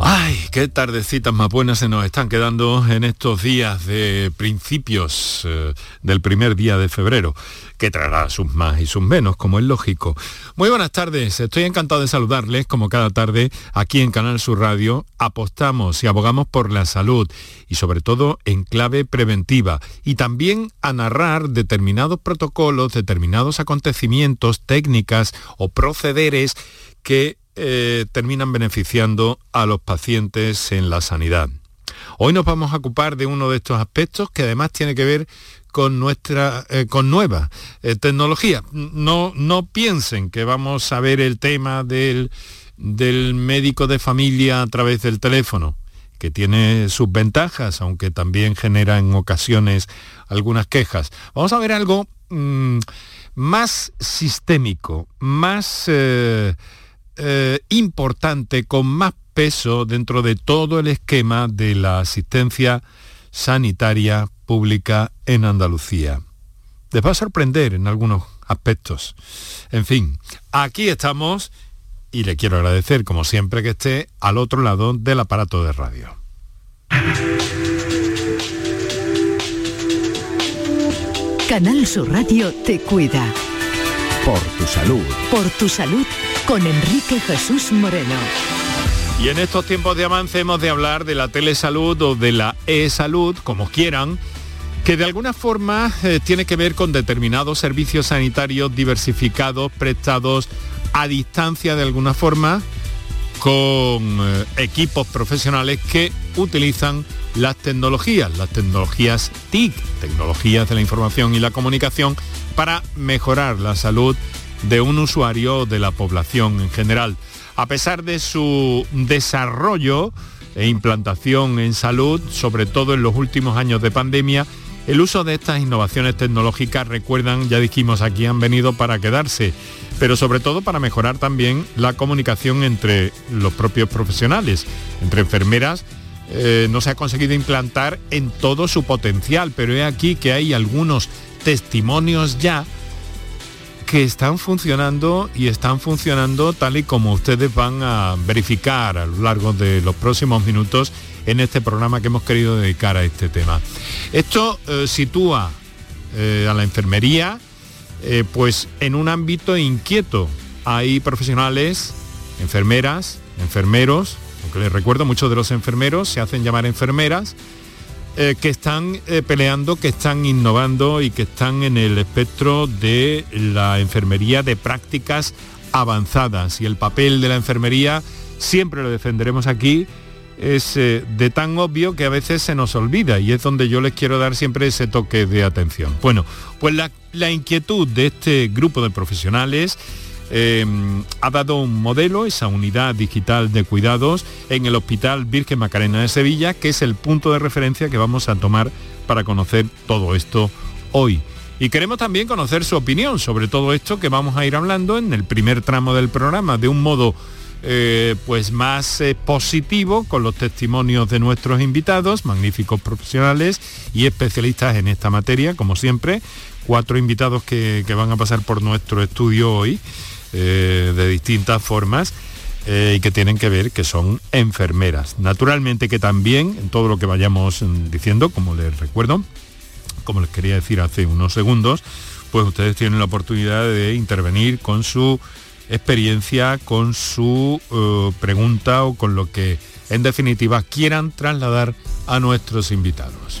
Ay, qué tardecitas más buenas se nos están quedando en estos días de principios eh, del primer día de febrero, que traerá sus más y sus menos, como es lógico. Muy buenas tardes, estoy encantado de saludarles, como cada tarde, aquí en Canal Sur Radio. Apostamos y abogamos por la salud y sobre todo en clave preventiva y también a narrar determinados protocolos, determinados acontecimientos, técnicas o procederes que eh, terminan beneficiando a los pacientes en la sanidad. Hoy nos vamos a ocupar de uno de estos aspectos que además tiene que ver con nuestra eh, con nueva eh, tecnología. No, no piensen que vamos a ver el tema del, del médico de familia a través del teléfono, que tiene sus ventajas, aunque también genera en ocasiones algunas quejas. Vamos a ver algo mm, más sistémico, más importante, con más peso dentro de todo el esquema de la asistencia sanitaria pública en Andalucía. Les va a sorprender en algunos aspectos. En fin, aquí estamos y le quiero agradecer, como siempre, que esté al otro lado del aparato de radio. Canal Sur Radio te cuida. Por tu salud. Por tu salud con Enrique Jesús Moreno. Y en estos tiempos de avance hemos de hablar de la telesalud o de la e-salud, como quieran, que de alguna forma eh, tiene que ver con determinados servicios sanitarios diversificados, prestados a distancia de alguna forma, con eh, equipos profesionales que utilizan las tecnologías, las tecnologías TIC, tecnologías de la información y la comunicación, para mejorar la salud de un usuario de la población en general. A pesar de su desarrollo e implantación en salud, sobre todo en los últimos años de pandemia, el uso de estas innovaciones tecnológicas, recuerdan, ya dijimos aquí, han venido para quedarse, pero sobre todo para mejorar también la comunicación entre los propios profesionales, entre enfermeras. Eh, no se ha conseguido implantar en todo su potencial, pero he aquí que hay algunos testimonios ya que están funcionando y están funcionando tal y como ustedes van a verificar a lo largo de los próximos minutos en este programa que hemos querido dedicar a este tema. Esto eh, sitúa eh, a la enfermería eh, pues en un ámbito inquieto. Hay profesionales, enfermeras, enfermeros, aunque les recuerdo muchos de los enfermeros se hacen llamar enfermeras, eh, que están eh, peleando, que están innovando y que están en el espectro de la enfermería de prácticas avanzadas. Y el papel de la enfermería, siempre lo defenderemos aquí, es eh, de tan obvio que a veces se nos olvida y es donde yo les quiero dar siempre ese toque de atención. Bueno, pues la, la inquietud de este grupo de profesionales Em, ha dado un modelo, esa unidad digital de cuidados, en el Hospital Virgen Macarena de Sevilla, que es el punto de referencia que vamos a tomar para conocer todo esto hoy. Y queremos también conocer su opinión sobre todo esto que vamos a ir hablando en el primer tramo del programa, de un modo eh, pues más eh, positivo con los testimonios de nuestros invitados, magníficos profesionales y especialistas en esta materia, como siempre, cuatro invitados que van a pasar por nuestro estudio hoy. Eh, de distintas formas eh, y que tienen que ver que son enfermeras. Naturalmente que también, en todo lo que vayamos mm, diciendo, como les recuerdo, como les quería decir hace unos segundos, pues ustedes tienen la oportunidad de intervenir con su experiencia, con su eh, pregunta o con lo que en definitiva quieran trasladar a nuestros invitados.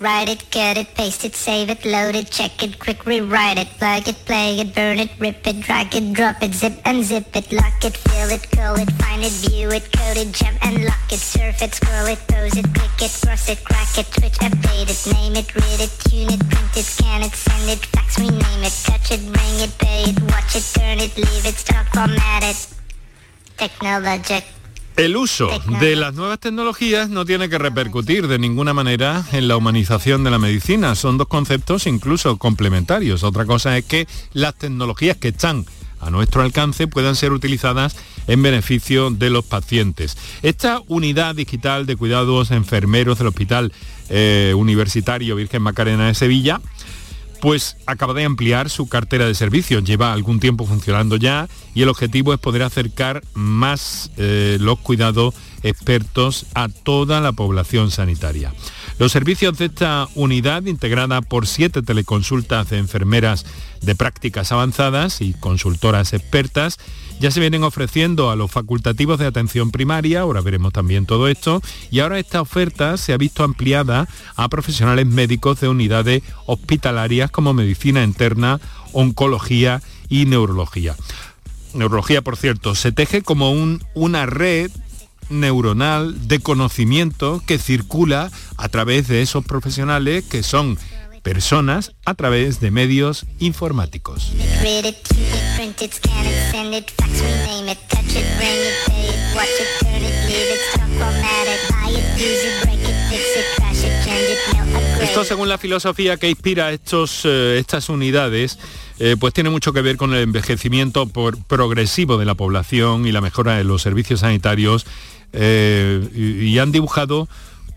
Write it, get it, paste it, save it, load it, check it, quick rewrite it, plug it, play it, burn it, rip it, drag it, drop it, zip and zip it, lock it, fill it, curl it, find it, view it, code it, jump and lock it, surf it, scroll it, pose it, click it, cross it, crack it, switch, update it, name it, read it, tune it, print it, scan it, send it, fax, rename it, touch it, ring it, pay it, watch it, turn it, leave it, stop, format it. Technologic El uso de las nuevas tecnologías no tiene que repercutir de ninguna manera en la humanización de la medicina. Son dos conceptos incluso complementarios. Otra cosa es que las tecnologías que están a nuestro alcance puedan ser utilizadas en beneficio de los pacientes. Esta unidad digital de cuidados enfermeros del Hospital eh, Universitario Virgen Macarena de Sevilla pues acaba de ampliar su cartera de servicios. Lleva algún tiempo funcionando ya y el objetivo es poder acercar más eh, los cuidados expertos a toda la población sanitaria. Los servicios de esta unidad, integrada por siete teleconsultas de enfermeras de prácticas avanzadas y consultoras expertas, ya se vienen ofreciendo a los facultativos de atención primaria, ahora veremos también todo esto, y ahora esta oferta se ha visto ampliada a profesionales médicos de unidades hospitalarias como medicina interna, oncología y neurología. Neurología, por cierto, se teje como un, una red neuronal de conocimiento que circula a través de esos profesionales que son personas a través de medios informáticos. Esto según la filosofía que inspira estos, eh, estas unidades, eh, pues tiene mucho que ver con el envejecimiento progresivo de la población y la mejora de los servicios sanitarios eh, y, han dibujado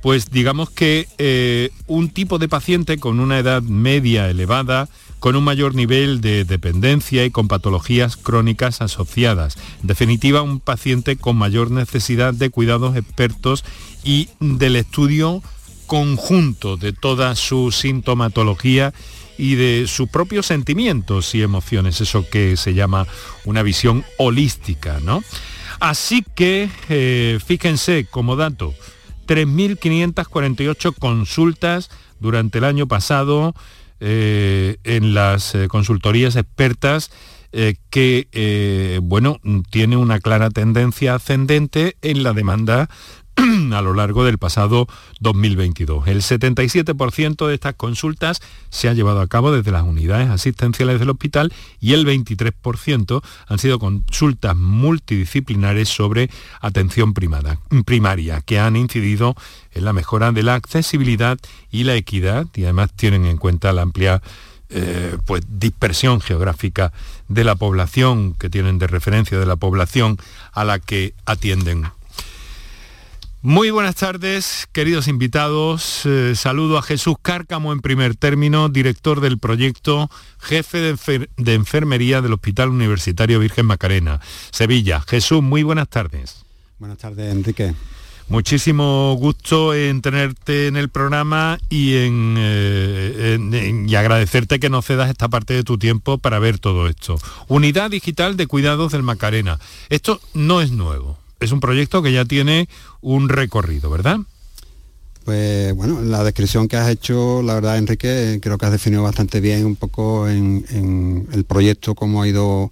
pues digamos que eh, un tipo de paciente con una edad media elevada, con un mayor nivel de dependencia y con patologías crónicas asociadas. En definitiva, un paciente con mayor necesidad de cuidados expertos y del estudio conjunto de toda su sintomatología y de sus propios sentimientos y emociones, eso que se llama una visión holística, ¿no? Así que, eh, fíjense como dato, 3.548 consultas durante el año pasado eh, en las eh, consultorías expertas que, bueno, tiene una clara tendencia ascendente en la demanda a lo largo del pasado 2022. El 77% de estas consultas se ha llevado a cabo desde las unidades asistenciales del hospital y el 23% han sido consultas multidisciplinares sobre atención primaria, que han incidido en la mejora de la accesibilidad y la equidad y además tienen en cuenta la amplia eh, pues, dispersión geográfica de la población, que tienen de referencia de la población a la que atienden muy buenas tardes, queridos invitados. Eh, saludo a Jesús Cárcamo en primer término, director del proyecto, jefe de, enfermería del Hospital Universitario Virgen Macarena, Sevilla. Jesús, muy buenas tardes. Buenas tardes, Enrique. Muchísimo gusto en tenerte en el programa y, en, eh, y agradecerte que nos cedas esta parte de tu tiempo para ver todo esto. Unidad Digital de Cuidados del Macarena. Esto no es nuevo es un proyecto que ya tiene un recorrido, ¿verdad? Pues bueno, la descripción que has hecho, la verdad, Enrique, creo que has definido bastante bien un poco en, el proyecto, cómo ha ido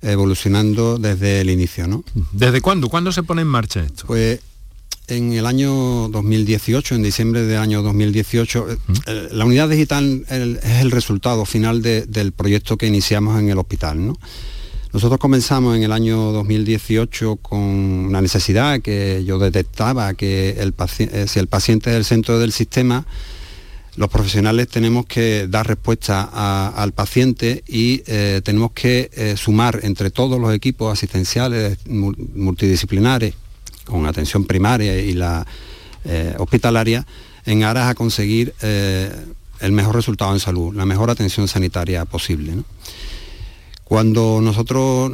evolucionando desde el inicio, ¿no? ¿Desde cuándo? ¿Cuándo se pone en marcha esto? Pues en el año 2018, en diciembre del año 2018, eh, la unidad digital es el resultado final del proyecto que iniciamos en el hospital, ¿no? Nosotros comenzamos en el año 2018 con una necesidad que yo detectaba, que eh, si el paciente es el centro del sistema, los profesionales tenemos que dar respuesta al paciente y eh, tenemos que eh, sumar entre todos los equipos asistenciales multidisciplinares, con atención primaria y la hospitalaria, en aras a conseguir el mejor resultado en salud, la mejor atención sanitaria posible. Cuando nosotros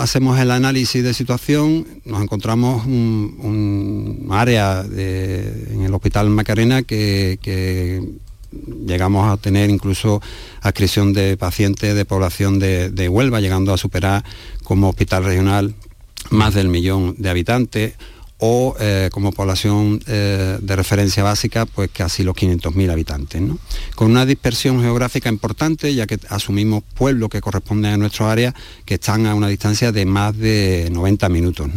hacemos el análisis de situación, nos encontramos un, área en el Hospital Macarena que, llegamos a tener incluso adscripción de pacientes de población de Huelva, llegando a superar como hospital regional más del millón de habitantes o eh, como población eh, de referencia básica, pues casi los 500.000 habitantes. Con una dispersión geográfica importante, ya que asumimos pueblos que corresponden a nuestro área, que están a una distancia de más de 90 minutos.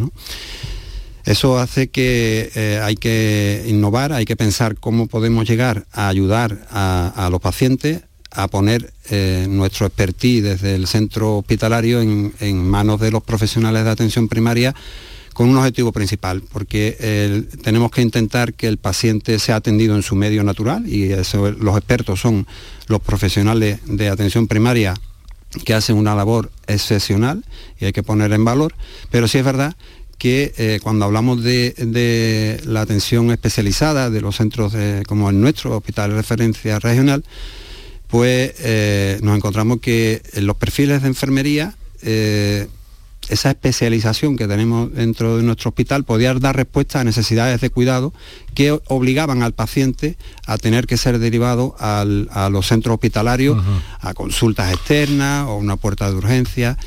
Eso hace que eh, hay que innovar, hay que pensar cómo podemos llegar a ayudar a, los pacientes a poner nuestro expertise desde el centro hospitalario en manos de los profesionales de atención primaria con un objetivo principal, porque tenemos que intentar que el paciente sea atendido en su medio natural y los expertos son los profesionales de atención primaria que hacen una labor excepcional y hay que poner en valor, pero sí es verdad que eh, cuando hablamos de, la atención especializada de los centros como el nuestro, Hospital de Referencia Regional, pues eh, nos encontramos que los perfiles de enfermería eh, esa especialización que tenemos dentro de nuestro hospital podía dar respuesta a necesidades de cuidado que obligaban al paciente a tener que ser derivado a los centros hospitalarios, a consultas externas o una puerta de urgencia.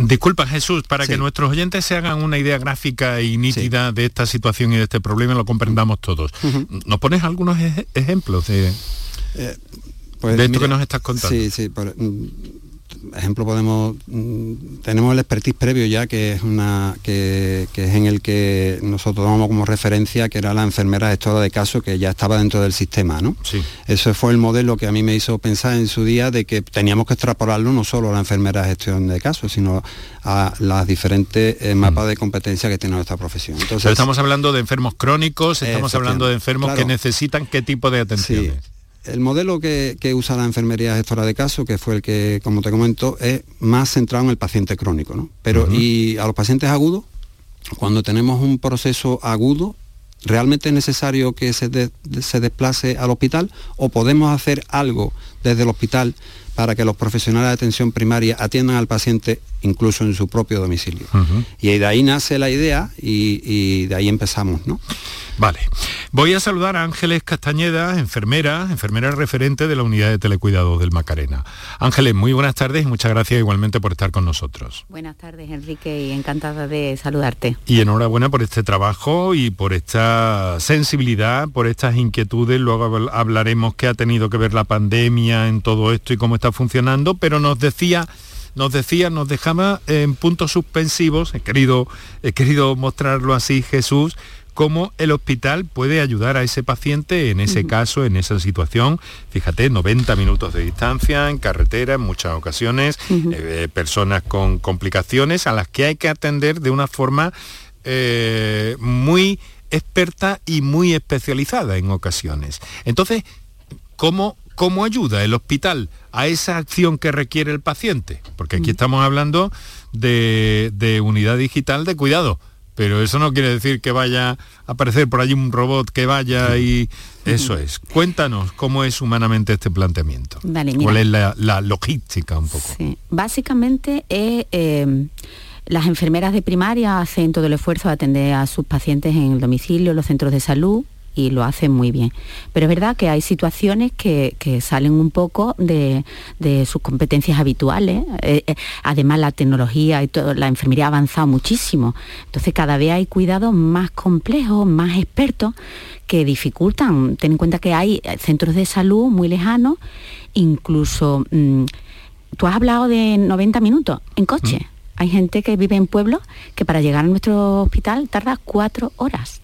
Disculpa Jesús, para que nuestros oyentes se hagan una idea gráfica y nítida de esta situación y de este problema, lo comprendamos todos. ¿Nos pones algunos ejemplos de, eh, pues esto que nos estás contando? Sí, sí ejemplo podemos mm, tenemos el expertise previo ya que es una que, es en el que nosotros tomamos como referencia que era la enfermera gestora de caso que ya estaba dentro del sistema no sí. ese fue el modelo que a mí me hizo pensar en su día de que teníamos que extrapolarlo no solo a la enfermera gestión de casos sino a las diferentes eh, mapas mm. de competencia que tiene nuestra profesión. Entonces estamos hablando de enfermos crónicos estamos hablando de enfermos que necesitan qué tipo de atención el modelo que, usa la enfermería gestora de caso, que fue el que, como te comento, es más centrado en el paciente crónico. ¿no? Pero y a los pacientes agudos, cuando tenemos un proceso agudo, ¿realmente es necesario que se, se desplace al hospital o podemos hacer algo desde el hospital para que los profesionales de atención primaria atiendan al paciente incluso en su propio domicilio? Y de ahí nace la idea y, y de ahí empezamos. ¿no? Vale. Voy a saludar a Ángeles Castañeda, enfermera, enfermera referente de la unidad de telecuidados del Macarena. Ángeles, muy buenas tardes y muchas gracias igualmente por estar con nosotros. Buenas tardes, Enrique, y encantada de saludarte. Y enhorabuena por este trabajo y por esta sensibilidad, por estas inquietudes. Luego hablaremos qué ha tenido que ver la pandemia en todo esto y cómo está funcionando, pero nos decía nos decía, nos dejaba en puntos suspensivos, he querido, he querido mostrarlo así Jesús, cómo el hospital puede ayudar a ese paciente en ese caso, en esa situación. Fíjate, 90 minutos de distancia en carretera en muchas ocasiones, eh, personas con complicaciones a las que hay que atender de una forma eh, muy experta y muy especializada en ocasiones. Entonces, ¿cómo, ¿cómo ayuda el hospital a esa acción que requiere el paciente? Porque aquí estamos hablando de unidad digital de cuidado pero eso no quiere decir que vaya a aparecer por allí un robot que vaya y eso es. Cuéntanos cómo es humanamente este planteamiento. ¿Cuál es la, logística un poco? Básicamente es... Eh, las enfermeras de primaria hacen todo el esfuerzo de atender a sus pacientes en el domicilio, los centros de salud, y lo hacen muy bien. Pero es verdad que hay situaciones que, salen un poco de, sus competencias habituales. Eh, eh, además la tecnología y todo, la enfermería ha avanzado muchísimo. Entonces cada vez hay cuidados más complejos, más expertos, que dificultan. Ten en cuenta que hay centros de salud muy lejanos, incluso... Mm, tú has hablado de 90 minutos en coche. Mm. Hay gente que vive en pueblos que para llegar a nuestro hospital tarda cuatro horas.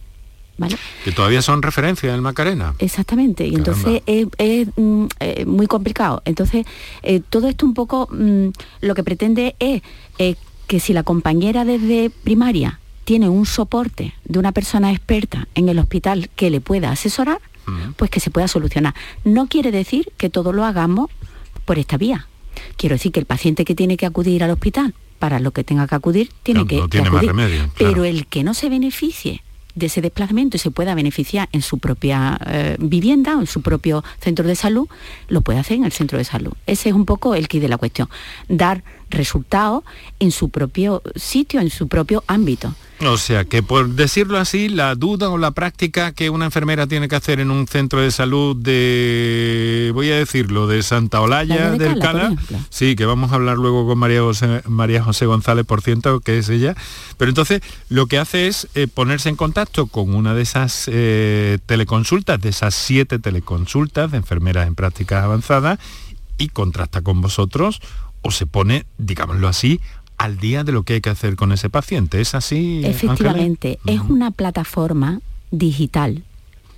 Que todavía son referencias en Macarena. Exactamente, y entonces es, mm, eh, muy complicado. Entonces, eh, todo esto un poco mm, lo que pretende es eh, que si la compañera desde primaria tiene un soporte de una persona experta en el hospital que le pueda asesorar, pues que se pueda solucionar. No quiere decir que todo lo hagamos por esta vía. Quiero decir que el paciente que tiene que acudir al hospital para lo que tenga que acudir tiene que, acudir. Pero el que no se beneficie de ese desplazamiento y se pueda beneficiar en su propia eh, vivienda o en su propio centro de salud, lo puede hacer en el centro de salud. Ese es un poco el kit de la cuestión, dar resultados en su propio sitio, en su propio ámbito. O sea, que por decirlo así, la duda o la práctica que una enfermera tiene que hacer en un centro de salud de, voy a decirlo, de Santa Olalla, del Cala, sí, que vamos a hablar luego con María José, María José González, por ciento, que es ella, pero entonces lo que hace es eh, ponerse en contacto con una de esas eh, teleconsultas, de esas siete teleconsultas de enfermeras en prácticas avanzadas, y contrasta con vosotros o se pone, digámoslo así, al día de lo que hay que hacer con ese paciente. ¿Es así? Efectivamente, es una plataforma digital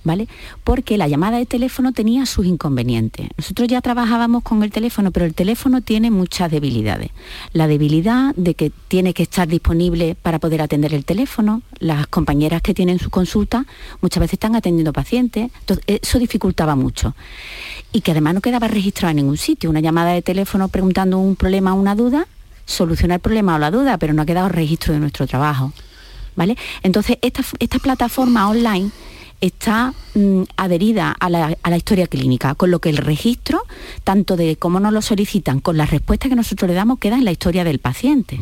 ¿vale? Porque la llamada de teléfono tenía sus inconvenientes. Nosotros ya trabajábamos con el teléfono, pero el teléfono tiene muchas debilidades. La debilidad de que tiene que estar disponible para poder atender el teléfono, las compañeras que tienen su consulta muchas veces están atendiendo pacientes, entonces eso dificultaba mucho. Y que además no quedaba registrado en ningún sitio, una llamada de teléfono preguntando un problema o una duda, solucionar el problema o la duda, pero no ha quedado registro de nuestro trabajo. ¿Vale? Entonces, esta, esta plataforma online está mm, adherida a la, historia clínica, con lo que el registro, tanto de cómo nos lo solicitan, con las respuestas que nosotros le damos, queda en la historia del paciente.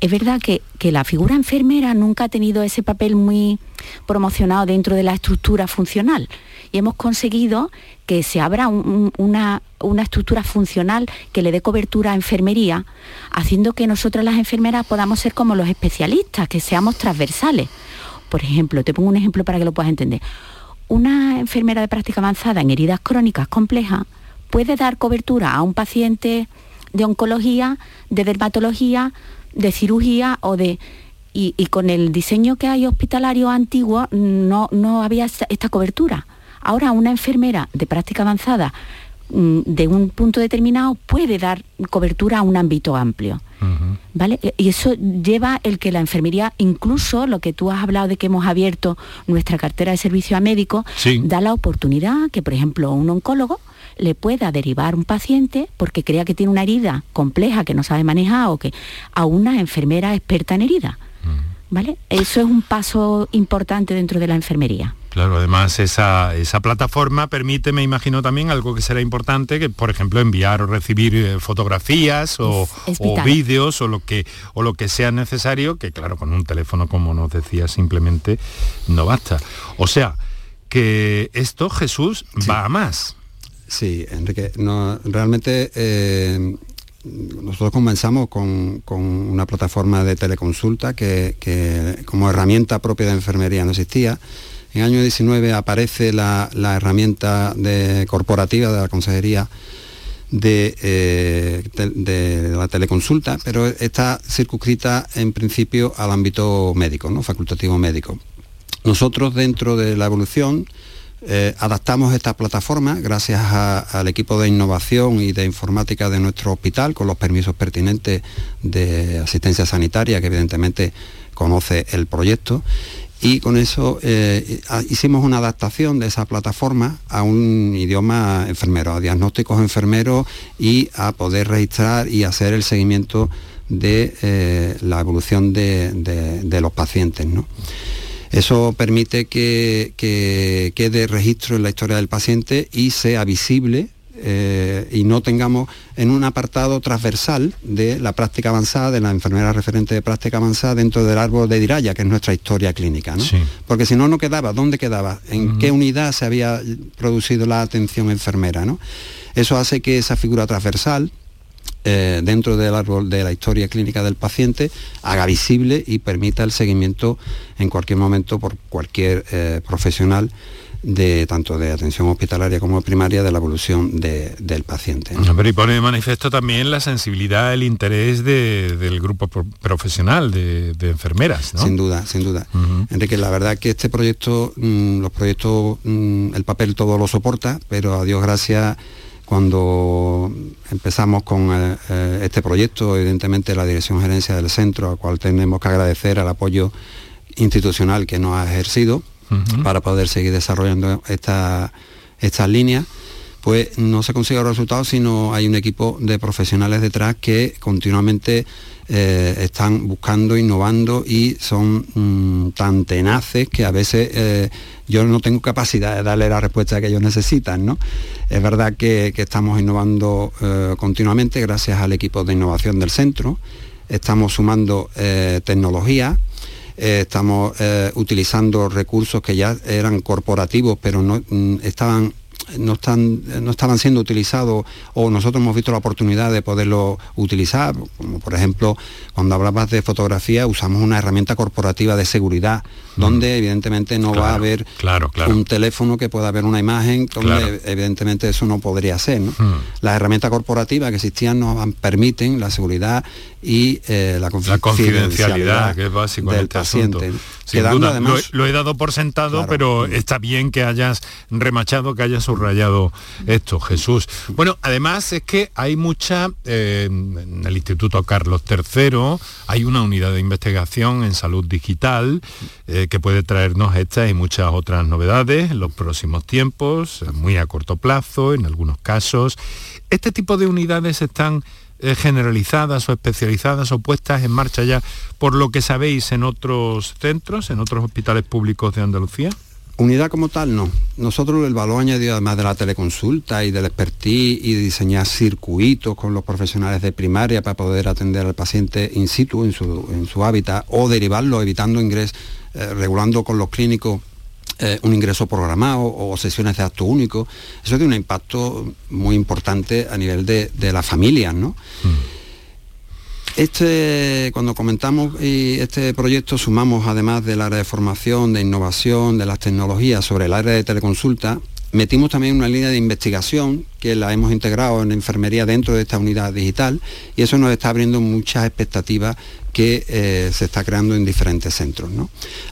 Es verdad que, la figura enfermera nunca ha tenido ese papel muy promocionado dentro de la estructura funcional y hemos conseguido que se abra una, una, estructura funcional que le dé cobertura a enfermería, haciendo que nosotras las enfermeras podamos ser como los especialistas, que seamos transversales. Por ejemplo, te pongo un ejemplo para que lo puedas entender. Una enfermera de práctica avanzada en heridas crónicas complejas puede dar cobertura a un paciente de oncología, de dermatología, de cirugía o de... Y, con el diseño que hay hospitalario antiguo no, no había esta cobertura. Ahora una enfermera de práctica avanzada de un punto determinado puede dar cobertura a un ámbito amplio. ¿Vale? Y eso lleva el que la enfermería, incluso lo que tú has hablado de que hemos abierto nuestra cartera de servicio a médicos, da la oportunidad que, por ejemplo, un oncólogo le pueda derivar un paciente porque crea que tiene una herida compleja que no sabe manejar o que a una enfermera experta en herida. ¿Vale? Eso es un paso importante dentro de la enfermería. Claro, además esa, esa, plataforma permite, me imagino también, algo que será importante, que por ejemplo enviar o recibir eh, fotografías o, vídeos o lo, que, o lo que sea necesario, que claro, con un teléfono, como nos decía, simplemente no basta. O sea, que esto, Jesús, va a más. Sí, Enrique, no, realmente eh, nosotros comenzamos con, una plataforma de teleconsulta que, que como herramienta propia de enfermería no existía en el año 19 aparece la, herramienta corporativa de la Consejería eh, de, la teleconsulta, pero está circunscrita en principio al ámbito médico, ¿no? facultativo médico. Nosotros dentro de la evolución eh, adaptamos esta plataforma gracias al equipo de innovación y de informática de nuestro hospital con los permisos pertinentes de asistencia sanitaria que evidentemente conoce el proyecto y con eso eh, hicimos una adaptación de esa plataforma a un idioma enfermero, a diagnósticos enfermeros y a poder registrar y hacer el seguimiento de eh, la evolución de, los pacientes. Eso permite que, quede registro en la historia del paciente y sea visible eh, y no tengamos en un apartado transversal de la práctica avanzada, de la enfermera referente de práctica avanzada dentro del árbol de Diraya, que es nuestra historia clínica. Porque si no, no quedaba. ¿Dónde quedaba? ¿En qué unidad se había producido la atención enfermera? ¿no? Eso hace que esa figura transversal, eh, dentro del árbol de la historia clínica del paciente haga visible y permita el seguimiento en cualquier momento por cualquier eh, profesional de tanto de atención hospitalaria como primaria de la evolución del paciente. Pero y pone de manifiesto también la sensibilidad, el interés del grupo profesional de, enfermeras. Sin duda, sin duda. Enrique, la verdad que este proyecto, mm, los proyectos, mm, el papel todo lo soporta, pero a Dios gracias cuando empezamos con eh, eh, este proyecto, evidentemente la Dirección Gerencia del Centro, al cual tenemos que agradecer el apoyo institucional que nos ha ejercido, para poder seguir desarrollando estas líneas, pues no se consigue los resultados, sino hay un equipo de profesionales detrás que continuamente eh, están buscando, innovando y son mm, tan tenaces que a veces eh, yo no tengo capacidad de darle la respuesta que ellos necesitan. ¿no? Es verdad que, estamos innovando eh, continuamente gracias al equipo de innovación del centro, estamos sumando tecnología eh, estamos eh, utilizando recursos que ya eran corporativos, pero no mm, estaban no, están, no estaban siendo utilizados o nosotros hemos visto la oportunidad de poderlo utilizar, como por ejemplo cuando hablabas de fotografía usamos una herramienta corporativa de seguridad donde evidentemente no va a haber claro, un teléfono que pueda haber una imagen, donde evidentemente eso no podría ser. ¿no? Las herramientas corporativas que existían nos permiten la seguridad y eh, la, confidencialidad, que es básico del paciente. además, lo, he dado por sentado, pero está bien que hayas remachado, que hayas subrayado esto, Jesús. Bueno, además es que hay mucha, eh, en el Instituto Carlos III, hay una unidad de investigación en salud digital eh, que puede traernos estas y muchas otras novedades en los próximos tiempos, muy a corto plazo, en algunos casos. Este tipo de unidades están eh, generalizadas o especializadas o puestas en marcha ya por lo que sabéis en otros centros, en otros hospitales públicos de Andalucía? Unidad como tal, no. Nosotros el valor añadido, además de la teleconsulta y del expertise y de diseñar circuitos con los profesionales de primaria para poder atender al paciente in situ, en su, en su hábitat, o derivarlo, evitando ingresos, eh, regulando con los clínicos eh, un ingreso programado o sesiones de acto único, eso tiene un impacto muy importante a nivel de, las familias, ¿no? Mm. Este, cuando comentamos este proyecto, sumamos además del área de formación, de innovación, de las tecnologías sobre el área de teleconsulta, metimos también una línea de investigación que la hemos integrado en enfermería dentro de esta unidad digital y eso nos está abriendo muchas expectativas que eh, se está creando en diferentes centros.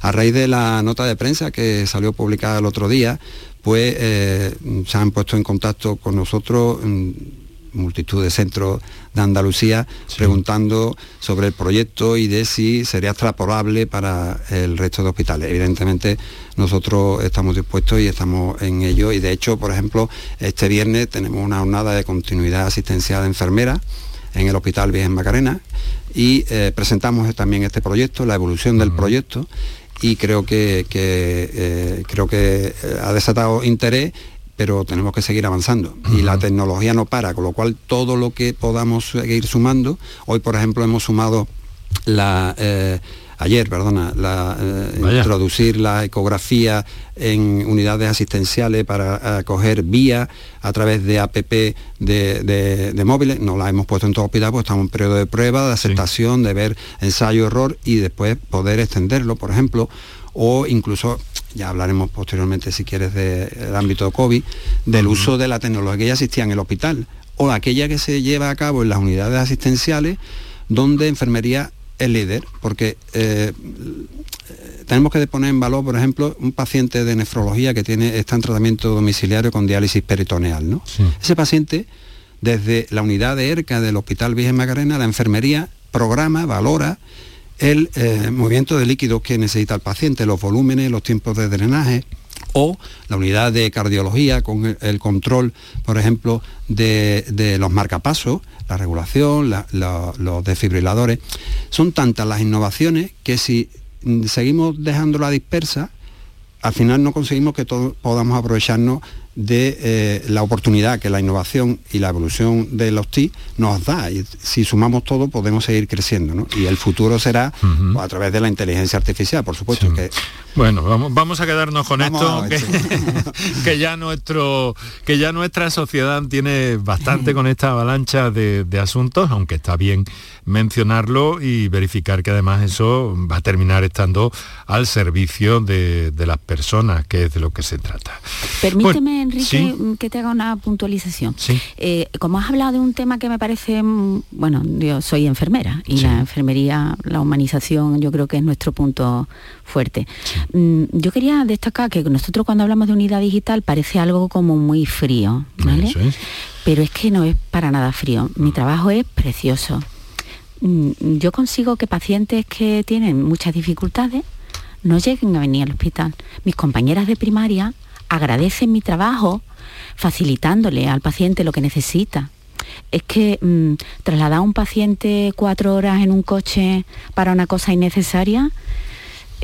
A raíz de la nota de prensa que salió publicada el otro día, pues eh, se han puesto en contacto con nosotros mm, multitud de centros de Andalucía preguntando sobre el proyecto y de si sería extrapolable para el resto de hospitales. Evidentemente nosotros estamos dispuestos y estamos en ello. Y de hecho, por ejemplo, este viernes tenemos una jornada de continuidad asistencial de enfermeras en el Hospital Virgen Macarena y eh, presentamos también este proyecto, la evolución del proyecto y creo que, eh, creo que eh, ha desatado interés pero tenemos que seguir avanzando. Y la tecnología no para, con lo cual todo lo que podamos seguir sumando, hoy por ejemplo hemos sumado la ayer, perdona, la, eh, introducir la ecografía en unidades asistenciales para eh, coger vía a través de APP de, móviles. No la hemos puesto en todo hospital, pues estamos en periodo de prueba, de aceptación, de ver ensayo-error y después poder extenderlo, por ejemplo, o incluso ya hablaremos posteriormente si quieres del ámbito de COVID, del uso de la tecnología que ya existía en el hospital o aquella que se lleva a cabo en las unidades asistenciales donde enfermería el líder, porque eh, tenemos que poner en valor, por ejemplo, un paciente de nefrología que tiene, está en tratamiento domiciliario con diálisis peritoneal. ¿no? Ese paciente, desde la unidad de ERCA del Hospital Virgen Macarena, la enfermería programa, valora el eh, movimiento de líquidos que necesita el paciente, los volúmenes, los tiempos de drenaje, o la unidad de cardiología con el, control, por ejemplo, de, los marcapasos, la regulación, los desfibriladores. Son tantas las innovaciones que si seguimos dejándola dispersa, al final no conseguimos que todos podamos aprovecharnos de eh, la oportunidad que la innovación y la evolución de los TI nos da. Y si sumamos todo podemos seguir creciendo. Y el futuro será a través de la inteligencia artificial, por supuesto. Que... Bueno, vamos, vamos a quedarnos con esto, que, ya nuestro, que ya nuestra sociedad tiene bastante con esta avalancha de, asuntos, aunque está bien mencionarlo y verificar que además eso va a terminar estando al servicio de, las personas, que es de lo que se trata. Permíteme Enrique, que te haga una puntualización. Eh, como has hablado de un tema que me parece, mm, bueno, yo soy enfermera y la enfermería, la humanización, yo creo que es nuestro punto fuerte. Mm, yo quería destacar que nosotros cuando hablamos de unidad digital parece algo como muy frío, ¿vale? Pero es que no es para nada frío. Mi mm. trabajo es precioso. Yo consigo que pacientes que tienen muchas dificultades no lleguen a venir al hospital. Mis compañeras de primaria agradecen mi trabajo facilitándole al paciente lo que necesita. Es que mm, trasladar a un paciente cuatro horas en un coche para una cosa innecesaria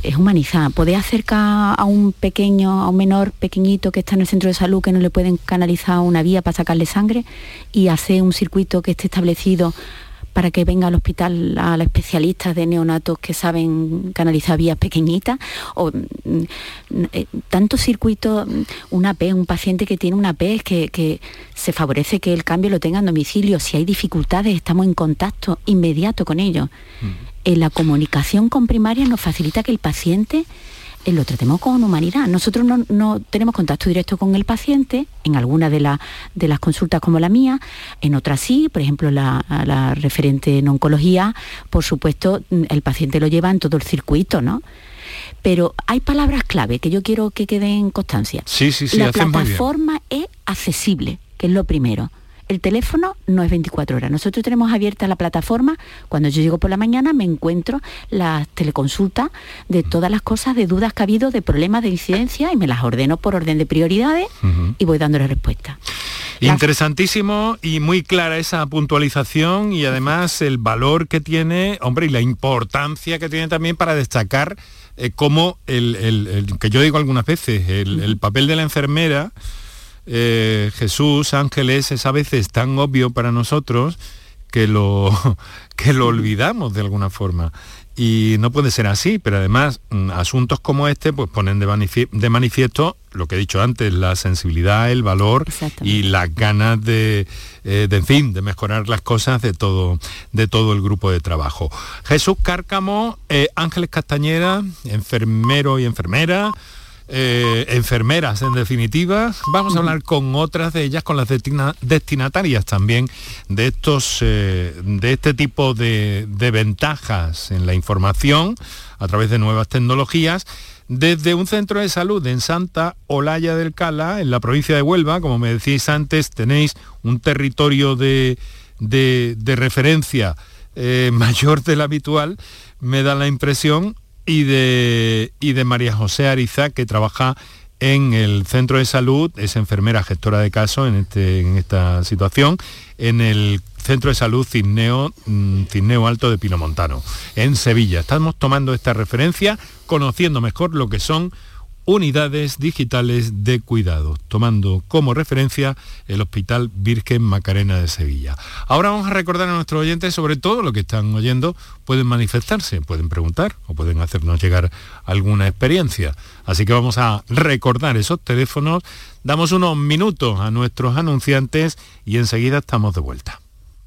es humanizar. Poder acercar a un pequeño, a un menor pequeñito que está en el centro de salud que no le pueden canalizar una vía para sacarle sangre y hacer un circuito que esté establecido para que venga al hospital a los especialistas de neonatos que saben canalizar vías pequeñitas, o mm, eh, tanto circuito, mm, una P, un paciente que tiene una P, que, que se favorece que el cambio lo tenga en domicilio, si hay dificultades estamos en contacto inmediato con ellos. En la comunicación con primaria nos facilita que el paciente eh, lo tratemos con humanidad. Nosotros no, tenemos contacto directo con el paciente, en alguna de, de las consultas como la mía, en otras sí, por ejemplo la, referente en oncología, por supuesto mm, el paciente lo lleva en todo el circuito, ¿no? Pero hay palabras clave que yo quiero que queden en constancia. Sí, sí, sí, la plataforma es accesible, que es lo primero el teléfono no es 24 horas. Nosotros tenemos abierta la plataforma. Cuando yo llego por la mañana me encuentro las teleconsultas de todas las cosas, de dudas que ha habido, de problemas de incidencia y me las ordeno por orden de prioridades y voy dándole respuesta. Interesantísimo y muy clara esa puntualización y además el valor que tiene, hombre, y la importancia que tiene también para destacar eh, como el, que yo digo algunas veces, el papel de la enfermera eh, Jesús, ángeles, es a veces tan obvio para nosotros que lo, que lo olvidamos de alguna forma. Y no puede ser así, pero además mm, asuntos como este pues ponen de, manifiesto lo que he dicho antes, la sensibilidad, el valor y las ganas de, eh, de, en fin, de mejorar las cosas de todo, de todo el grupo de trabajo. Jesús Cárcamo, eh, Ángeles Castañera, enfermero y enfermera, eh, enfermeras en definitiva. Vamos a hablar con otras de ellas, con las destinatarias también de estos eh, de este tipo de, ventajas en la información a través de nuevas tecnologías. Desde un centro de salud en Santa Olaya del Cala, en la provincia de Huelva, como me decís antes, tenéis un territorio de, referencia eh, mayor del habitual, me da la impresión, y de, y de María José Ariza, que trabaja en el centro de salud, es enfermera gestora de casos en, este, en esta situación, en el centro de salud Cisneo, mm, Cisneo Alto de Pinomontano, en Sevilla. Estamos tomando esta referencia, conociendo mejor lo que son unidades digitales de cuidado, tomando como referencia el Hospital Virgen Macarena de Sevilla. Ahora vamos a recordar a nuestros oyentes, sobre todo lo que están oyendo, pueden manifestarse, pueden preguntar o pueden hacernos llegar alguna experiencia. Así que vamos a recordar esos teléfonos, damos unos minutos a nuestros anunciantes y enseguida estamos de vuelta.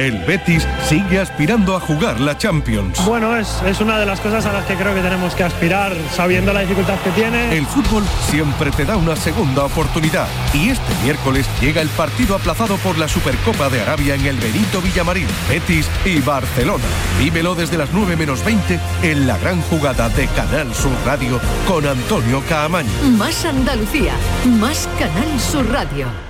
El Betis sigue aspirando a jugar la Champions. Bueno, es, es una de las cosas a las que creo que tenemos que aspirar, sabiendo la dificultad que tiene. El fútbol siempre te da una segunda oportunidad. Y este miércoles llega el partido aplazado por la Supercopa de Arabia en el Benito Villamarín, Betis y Barcelona. Vívelo desde las 9 menos 20 en la gran jugada de Canal Sur Radio con Antonio Caamaño. Más Andalucía, más Canal Sur Radio.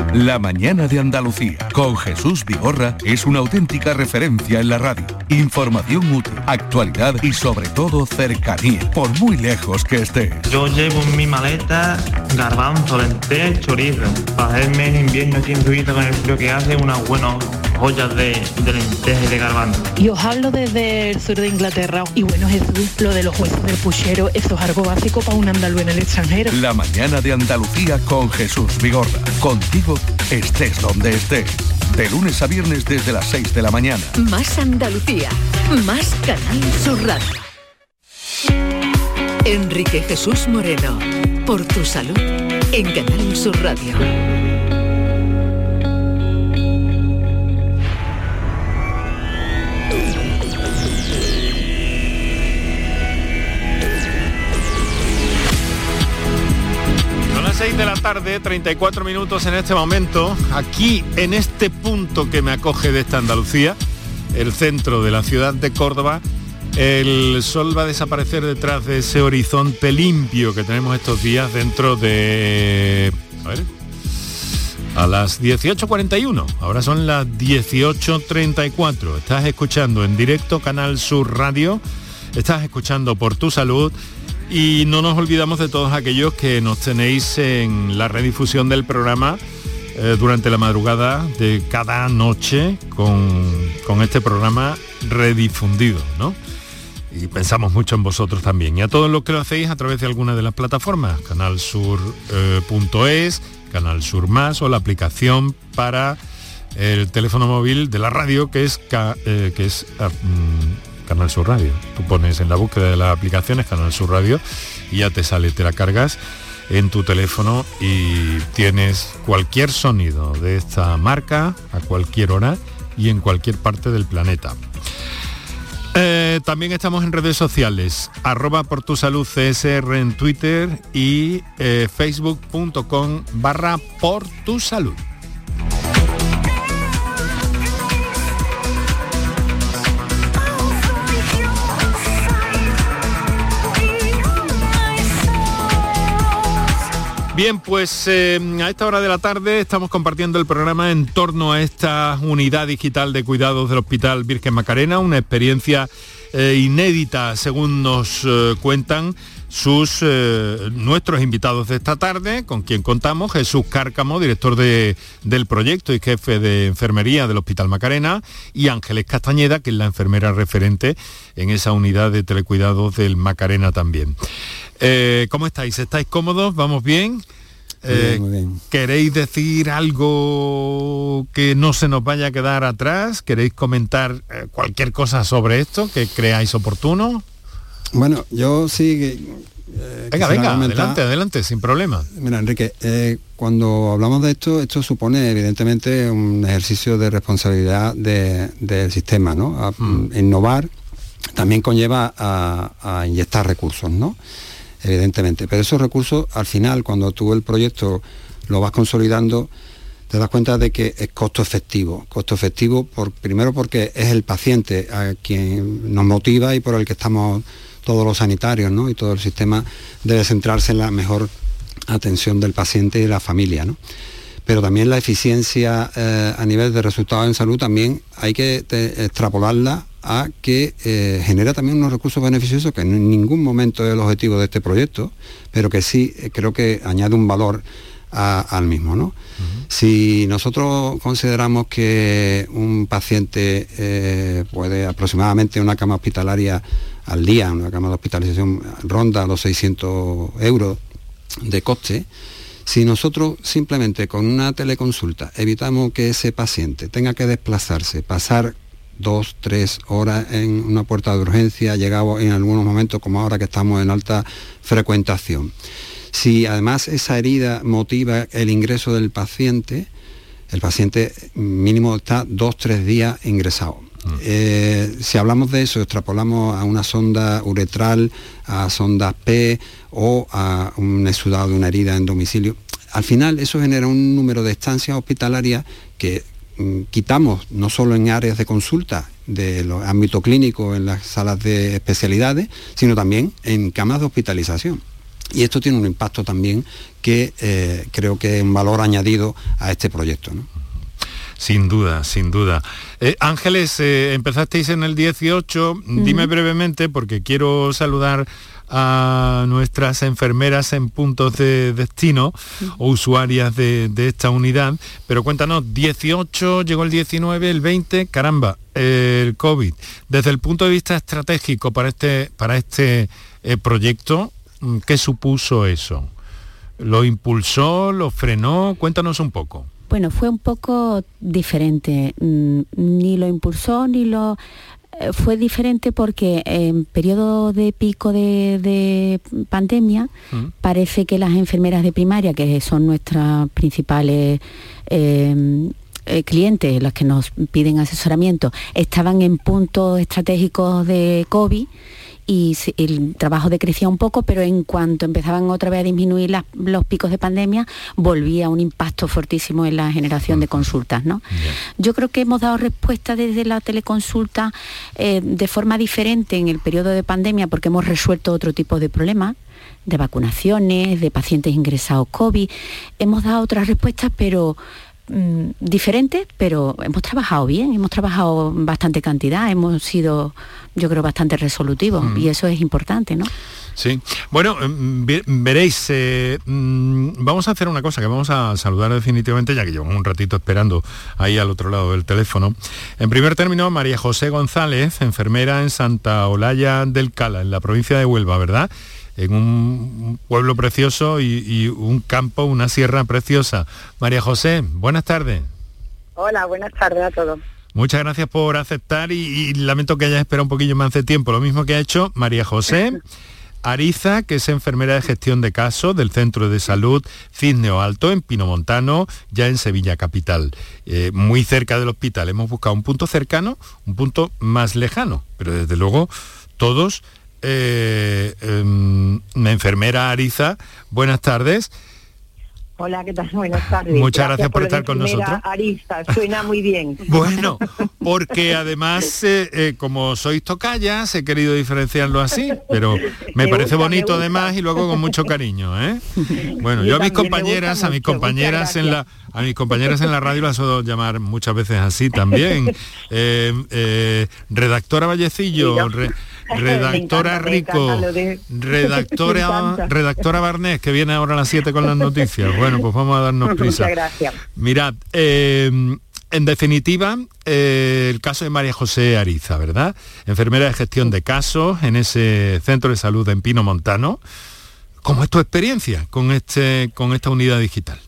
La mañana de Andalucía con Jesús Vigorra es una auténtica referencia en la radio. Información útil, actualidad y sobre todo cercanía, por muy lejos que estés. Yo llevo en mi maleta garbanzo, lentejas y chorizo. Para hacerme en invierno aquí en Suiza con el frío que hace, unas buenas ollas de, de lentejas y de garbanzo. Y os hablo desde el sur de Inglaterra. Y bueno, Jesús, lo de los huesos del puchero, eso es algo básico para un andaluz en el extranjero. La mañana de Andalucía con Jesús Vigorra. Contigo estés donde estés. De lunes a viernes desde las 6 de la mañana. Más Andalucía, más Canal Sur Radio. Enrique Jesús Moreno, por tu salud, en Canal Sur Radio. Tarde, 34 minutos en este momento, aquí en este punto que me acoge de esta Andalucía, el centro de la ciudad de Córdoba, el sol va a desaparecer detrás de ese horizonte limpio que tenemos estos días dentro de... A ver, a las 18.41, ahora son las 18.34. Estás escuchando en directo Canal Sur Radio, estás escuchando por tu salud y no nos olvidamos de todos aquellos que nos tenéis en la redifusión del programa eh, durante la madrugada de cada noche con, con este programa redifundido, ¿no? y pensamos mucho en vosotros también. Y a todos los que lo hacéis a través de alguna de las plataformas, canalsur.es, Canal Sur Más o la aplicación para el teléfono móvil de la radio que es, eh, que es ah, mm, Canal Sur Radio. Tú pones en la búsqueda de las aplicaciones Canal Sur Radio y ya te sale, te la cargas en tu teléfono y tienes cualquier sonido de esta marca a cualquier hora y en cualquier parte del planeta. Eh, también estamos en redes sociales, arroba por tu salud CSR en Twitter y eh, facebook.com barra por tu salud. Bien, pues eh, a esta hora de la tarde estamos compartiendo el programa en torno a esta unidad digital de cuidados del Hospital Virgen Macarena, una experiencia eh, inédita según nos eh, cuentan sus nuestros invitados de esta tarde, con quien contamos, Jesús Cárcamo, director de- del proyecto y jefe de enfermería del Hospital Macarena, y Ángeles Castañeda, que es la enfermera referente en esa unidad de telecuidados del Macarena también. Eh, ¿Cómo estáis? ¿Estáis cómodos? ¿Vamos bien? Eh, muy bien. ¿Queréis decir algo que no se nos vaya a quedar atrás? ¿Queréis comentar eh, cualquier cosa sobre esto que creáis oportuno? Bueno, yo sí eh, Venga, venga, adelante, adelante, sin problema. Mira, Enrique, eh, cuando hablamos de esto, esto supone evidentemente un ejercicio de responsabilidad de- del sistema, ¿no? A- Innovar también conlleva a, a inyectar recursos, ¿no? Evidentemente. Pero esos recursos, al final, cuando tú el proyecto lo vas consolidando, te das cuenta de que es costo efectivo. Costo efectivo, por, primero porque es el paciente a quien nos motiva y por el que estamos todos los sanitarios, ¿no? Y todo el sistema debe centrarse en la mejor atención del paciente y de la familia, ¿no? Pero también la eficiencia eh, a nivel de resultados en salud también hay que extrapolarla a que eh, genera también unos recursos beneficiosos que en ningún momento es el objetivo de este proyecto, pero que sí eh, creo que añade un valor a- al mismo. ¿no? Si nosotros consideramos que un paciente eh, puede aproximadamente una cama hospitalaria al día, una cama de hospitalización ronda los 600 euros de coste, si nosotros simplemente con una teleconsulta evitamos que ese paciente tenga que desplazarse, pasar dos, tres horas en una puerta de urgencia, llegado en algunos momentos como ahora que estamos en alta frecuentación. Si además esa herida motiva el ingreso del paciente, el paciente mínimo está dos, tres días ingresado. Eh, si hablamos de eso, extrapolamos a una sonda uretral, a sondas P o a un exudado de una herida en domicilio, al final eso genera un número de estancias hospitalarias que mm, quitamos no solo en áreas de consulta de los ámbitos clínicos, en las salas de especialidades, sino también en camas de hospitalización. Y esto tiene un impacto también que eh, creo que es un valor añadido a este proyecto. ¿no? Sin duda, sin duda. Eh, Ángeles, eh, empezasteis en el 18, dime brevemente, porque quiero saludar a nuestras enfermeras en puntos de destino o usuarias de, esta unidad, pero cuéntanos, 18, llegó el 19, el 20, caramba, el COVID. Desde el punto de vista estratégico para este, para este eh, proyecto, mm, ¿qué supuso eso? ¿Lo impulsó, lo frenó? Cuéntanos un poco. Bueno, fue un poco diferente. Mm, ni lo impulsó ni lo fue diferente porque en periodo de pico de, pandemia mm. parece que las enfermeras de primaria, que son nuestras principales eh, eh, clientes, las que nos piden asesoramiento, estaban en puntos estratégicos de COVID y el trabajo decrecía un poco, pero en cuanto empezaban otra vez a disminuir los picos de pandemia, volvía un impacto fortísimo en la generación de consultas. ¿no? Yo creo que hemos dado respuesta desde la teleconsulta eh, de forma diferente en el periodo de pandemia porque hemos resuelto otro tipo de problemas de vacunaciones, de pacientes ingresados COVID. Hemos dado otras respuestas, pero mm, diferentes, pero hemos trabajado bien, hemos trabajado bastante cantidad, hemos sido yo creo, bastante resolutivo y eso es importante, ¿no? Sí. Bueno, mm, veréis, eh, mm, vamos a hacer una cosa que vamos a saludar definitivamente, ya que llevamos un ratito esperando ahí al otro lado del teléfono. En primer término, María José González, enfermera en Santa Olaya del Cala, en la provincia de Huelva, ¿verdad? En un pueblo precioso y un campo, una sierra preciosa. María José, buenas tardes. Hola, buenas tardes a todos. Muchas gracias por aceptar y, lamento que hayas esperado un poquillo más de tiempo. Lo mismo que ha hecho María José. Ariza, que es enfermera de gestión de casos del Centro de Salud Cisneo Alto en Pinomontano, ya en Sevilla Capital, eh, muy cerca del hospital. Hemos buscado un punto cercano, un punto más lejano, pero desde luego todos. Eh, em, enfermera Ariza, buenas tardes. Hola, ¿qué tal? Buenas tardes. Muchas gracias, por, estar con nosotros. Arista, suena muy bien. bueno, porque además, eh, eh, como sois tocayas, he querido diferenciarlo así, pero me, parece bonito además y luego con mucho cariño, ¿eh? Bueno, yo, a mis compañeras, a mis compañeras en la a mis compañeras en la radio las suelo llamar muchas veces así también. redactora Vallecillo, redactora Rico, redactora, redactora Barnés, que viene ahora a las 7 con las noticias. Bueno, pues vamos a darnos prisa. Muchas gracias. Mirad, eh, en definitiva, eh, el caso de María José Ariza, ¿verdad? Enfermera de gestión de casos en ese centro de salud en Pino Montano. ¿Cómo es tu experiencia con, este, con esta unidad digital?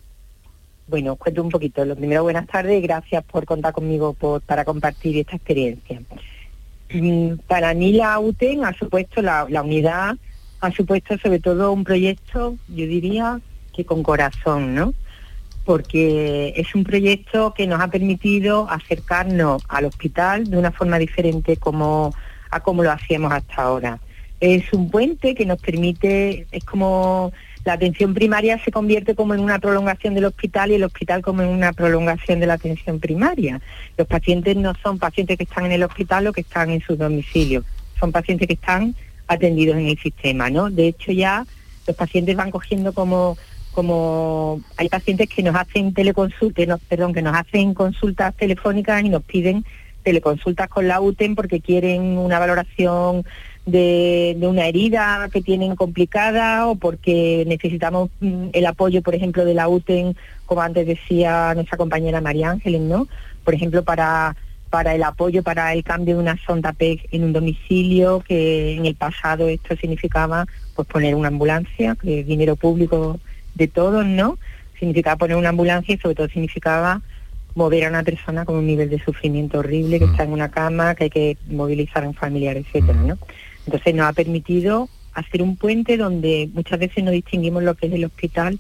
Bueno, cuento un poquito. Lo primero, buenas tardes y gracias por contar conmigo para compartir esta experiencia. Mm, para mí la UTEN ha supuesto, la, unidad ha supuesto sobre todo un proyecto, yo diría, que con corazón, ¿no? Porque es un proyecto que nos ha permitido acercarnos al hospital de una forma diferente como a como lo hacíamos hasta ahora. Es un puente que nos permite, es como la atención primaria se convierte como en una prolongación del hospital y el hospital como en una prolongación de la atención primaria. Los pacientes no son pacientes que están en el hospital o que están en su domicilio, son pacientes que están atendidos en el sistema, ¿no? De hecho ya los pacientes van cogiendo como como hay pacientes que nos hacen teleconsultas, perdón, que nos hacen consultas telefónicas y nos piden teleconsultas con la UTEN porque quieren una valoración de, una herida que tienen complicada o porque necesitamos mm, el apoyo, por ejemplo, de la UTEN, como antes decía nuestra compañera María Ángeles, ¿no? Por ejemplo, para para el apoyo para el cambio de una sonda PEG en un domicilio, que en el pasado esto significaba pues poner una ambulancia, que es dinero público de todos, ¿no? Significaba poner una ambulancia y sobre todo significaba mover a una persona con un nivel de sufrimiento horrible, que mm. está en una cama, que hay que movilizar a un familiar, etcétera, ¿no? Entonces nos ha permitido hacer un puente donde muchas veces no distinguimos lo que es el hospital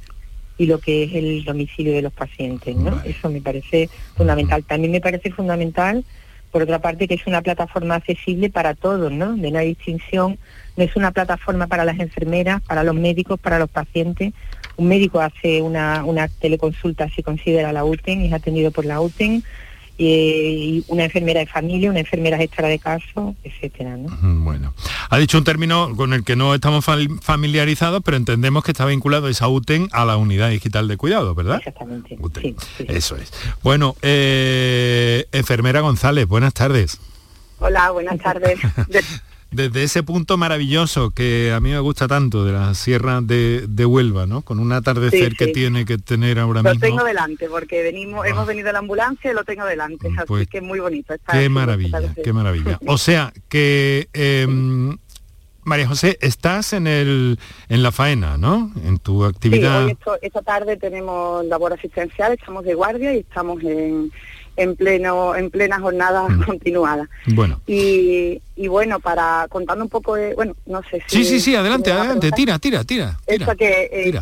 y lo que es el domicilio de los pacientes, ¿no? Eso me parece fundamental. También me parece fundamental, por otra parte, que es una plataforma accesible para todos, ¿no? De hay distinción, no es una plataforma para las enfermeras, para los médicos, para los pacientes. Un médico hace una, una teleconsulta si considera la UTEN y es atendido por la UTEN y una enfermera de familia, una enfermera extra de caso, etcétera. Bueno, ha dicho un término con el que no estamos familiarizados, pero entendemos que está vinculado esa UTEN a la unidad digital de cuidado, ¿verdad? Exactamente. Eso es. Bueno, eh, enfermera González, buenas tardes. Hola, buenas tardes. desde ese punto maravilloso que a mí me gusta tanto de la sierra de, Huelva, ¿no? Con un atardecer que tiene que tener ahora mismo. Lo tengo delante, porque venimos, hemos venido a la ambulancia y lo tengo delante, así pues que es muy bonito. qué maravilla, qué maravilla. O sea, que em, María José, estás en el en la faena, ¿no? En tu actividad. Sí, hoy esta tarde tenemos labor asistencial, estamos de guardia y estamos en en pleno en plena jornada mm. continuada. Bueno. Y, y, bueno, para contando un poco de, bueno, no sé si Sí, sí, sí, adelante, adelante, tira, tira, tira. Esto que eh,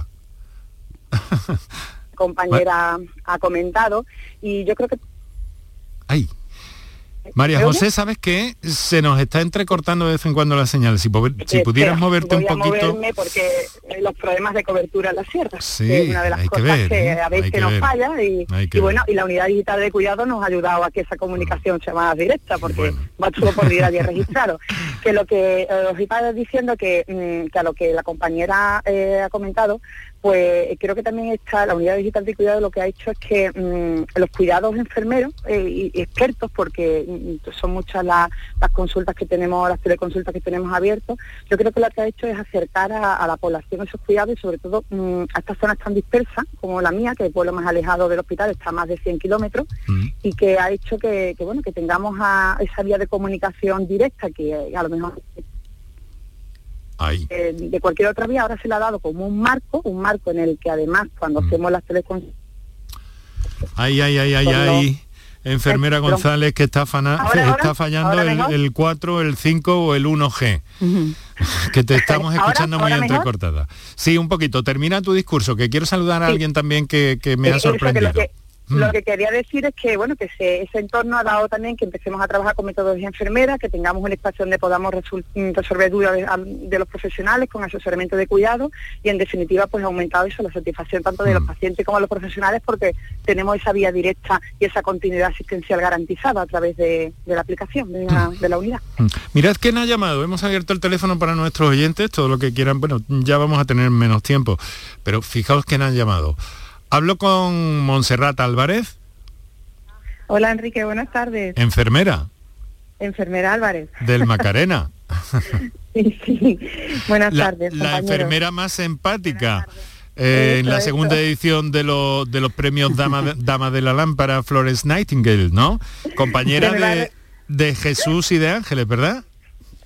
compañera ha comentado y yo creo que Ay. María José, ¿sabes qué? Se nos está entrecortando de vez en cuando la señal. Si, si pudieras moverte un poquito... moverme porque eh, los problemas de cobertura en la sierra sí, es una de las cosas que, ¿eh? a veces nos falla y, bueno, y la unidad digital de cuidado nos ha ayudado a que esa comunicación sea más directa porque va todo por día y registrado. que lo que eh, os iba diciendo que, mm, que a lo que la compañera ha comentado, pues creo que también está la unidad digital de cuidado lo que ha hecho es que mm, los cuidados enfermeros eh, y expertos, porque mm, son muchas las, consultas que tenemos, las teleconsultas que tenemos abiertas, yo creo que lo que ha hecho es acercar a, la población esos cuidados y sobre todo mm, a estas zonas tan dispersas como la mía, que es el pueblo más alejado del hospital, está a más de 100 kilómetros, y que ha hecho que, bueno que tengamos a esa vía de comunicación directa que a lo mejor eh, de cualquier otra vía, ahora se le ha dado como un marco, un marco en el que además cuando mm. hacemos las teleconsultas... Ay, ay, ay, ay, ay. Enfermera González que está, está fallando el, 4, el 5 o el 1G. que te estamos escuchando muy entrecortada. Sí, un poquito. Termina tu discurso, que quiero saludar a alguien también que, me ha sorprendido. Mm. que quería decir es que bueno que ese, entorno ha dado también que empecemos a trabajar con metodología enfermera, que tengamos un espacio donde podamos mm, resolver dudas de, los profesionales con asesoramiento de cuidado y en definitiva pues ha aumentado eso la satisfacción tanto de los mm. pacientes como de los profesionales porque tenemos esa vía directa y esa continuidad asistencial garantizada a través de, la aplicación de la, unidad. Mirad quién ha llamado, hemos abierto el teléfono para nuestros oyentes, todo lo que quieran, bueno, ya vamos a tener menos tiempo, pero fijaos quién han llamado. Hablo con Montserrat Álvarez. Hola Enrique, buenas tardes. Enfermera. Enfermera Álvarez. Del Macarena. sí, sí. Buenas tardes. La enfermera más empática. Eh, en la segunda edición de, de los premios Dama, Dama de la Lámpara Flores Nightingale, ¿no? Compañera de, de Jesús y de Ángeles, ¿verdad?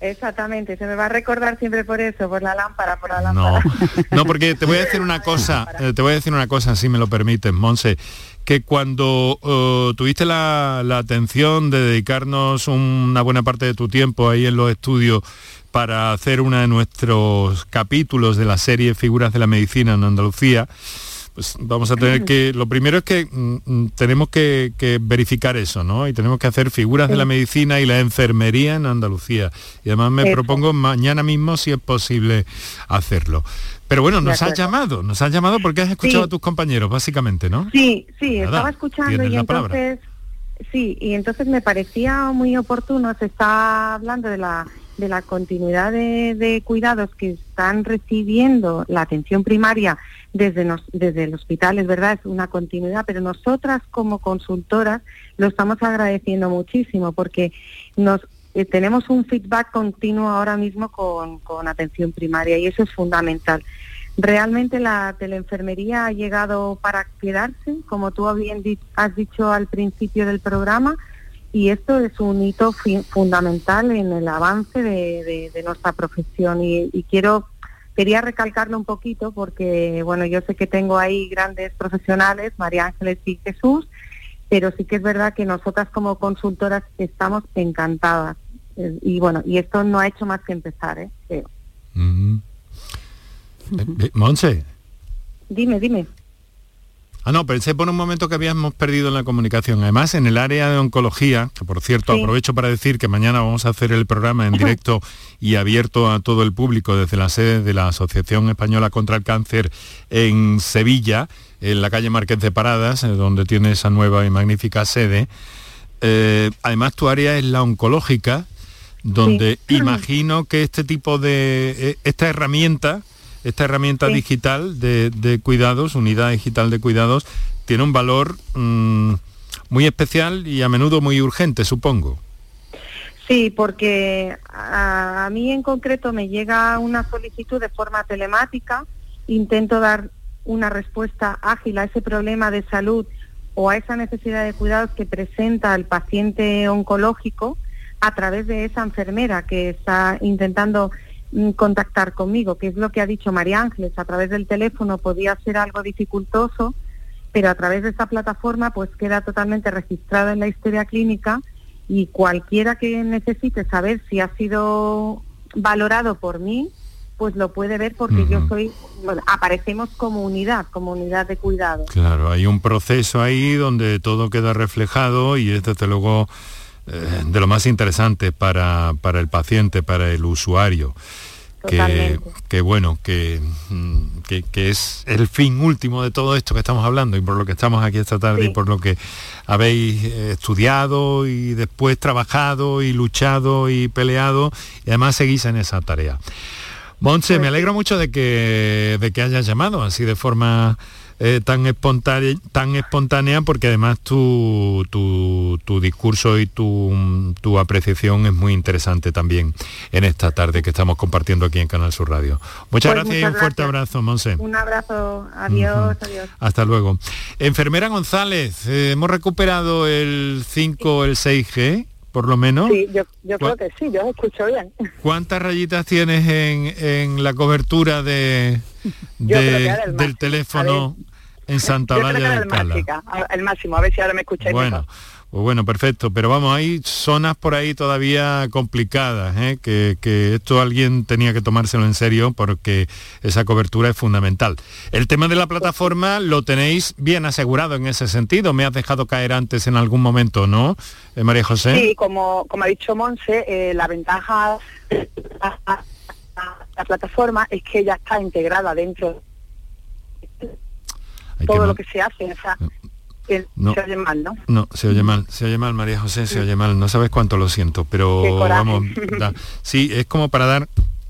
Exactamente, se me va a recordar siempre por eso, por la lámpara, por la lámpara. No, porque te voy a decir una cosa, eh, te voy a decir una cosa, si me lo permites, Monse, que cuando eh, tuviste la, atención de dedicarnos una buena parte de tu tiempo ahí en los estudios para hacer uno de nuestros capítulos de la serie Figuras de la Medicina en Andalucía, pues vamos a tener que, lo primero es que mm, mm, tenemos que, verificar eso, ¿no? Y tenemos que hacer figuras de la medicina y la enfermería en Andalucía. Y además me propongo mañana mismo, si es posible, hacerlo. Pero bueno, nos has llamado, nos has llamado porque has escuchado a tus compañeros, básicamente, ¿no? Sí, sí, estaba escuchando y entonces, sí, y entonces me parecía muy oportuno, se está hablando de la de la continuidad de, cuidados que están recibiendo la atención primaria desde, desde el hospital, es verdad, es una continuidad, pero nosotras como consultoras lo estamos agradeciendo muchísimo porque nos eh, tenemos un feedback continuo ahora mismo con, con atención primaria y eso es fundamental. Realmente la teleenfermería ha llegado para quedarse, como tú bien has dicho al principio del programa, y esto es un hito fundamental en el avance de, nuestra profesión y, quiero quería recalcarlo un poquito porque bueno yo sé que tengo ahí grandes profesionales María Ángeles y Jesús pero sí que es verdad que nosotras como consultoras estamos encantadas eh, y bueno y esto no ha hecho más que empezar ¿eh? creo mm-hmm. eh, Monse dime dime Ah, no, pensé por un momento que habíamos perdido en la comunicación. Además, en el área de oncología, que por cierto aprovecho para decir que mañana vamos a hacer el programa en directo y abierto a todo el público desde la sede de la Asociación Española contra el Cáncer en Sevilla, en la calle Márquez de Paradas, eh, donde tiene esa nueva y magnífica sede. Eh, además, tu área es la oncológica, donde imagino que este tipo de, eh, esta herramienta, esta herramienta digital de, cuidados, unidad digital de cuidados, tiene un valor mm, muy especial y a menudo muy urgente, supongo. Sí, porque a, mí en concreto me llega una solicitud de forma telemática, intento dar una respuesta ágil a ese problema de salud o a esa necesidad de cuidados que presenta el paciente oncológico a través de esa enfermera que está intentando contactar conmigo, que es lo que ha dicho María Ángeles, a través del teléfono podía ser algo dificultoso, pero a través de esta plataforma pues queda totalmente registrado en la historia clínica y cualquiera que necesite saber si ha sido valorado por mí, pues lo puede ver porque yo soy, bueno, aparecemos como unidad, como unidad de cuidado. Claro, hay un proceso ahí donde todo queda reflejado y es desde luego eh, de lo más interesante para, para el paciente, para el usuario que, bueno, mm, que, que, es el fin último de todo esto que estamos hablando y por lo que estamos aquí esta tarde y por lo que habéis eh, estudiado y después trabajado y luchado y peleado y además seguís en esa tarea. Monse, me pues alegro mucho de que, de que hayas llamado así de forma eh, tan, espontánea, tan espontánea porque además tu, tu, discurso y tu, tu, apreciación es muy interesante también en esta tarde que estamos compartiendo aquí en Canal Sur Radio. Muchas pues gracias y un fuerte abrazo, Monse. Un abrazo, adiós, adiós. Hasta luego. Enfermera González, eh, hemos recuperado el 5, el 6G por lo menos. Sí, yo, creo que sí, yo escucho bien. ¿Cuántas rayitas tienes en, en la cobertura de, del teléfono en Santa María de Cala? El máximo, a ver si ahora me escucháis Bueno, pues bueno, perfecto, pero vamos, hay zonas por ahí todavía complicadas, ¿eh? que, esto alguien tenía que tomárselo en serio porque esa cobertura es fundamental. El tema de la plataforma lo tenéis bien asegurado en ese sentido, me has dejado caer antes en algún momento, ¿no, eh, María José? Sí, como, como ha dicho Monse, eh, la ventaja la plataforma es que ya está integrada dentro de todo lo que se hace. O sea, no, se oye mal, ¿no? No, se oye mal, se oye mal, María José, se oye mal. No sabes cuánto lo siento, pero vamos, sí, es como para dar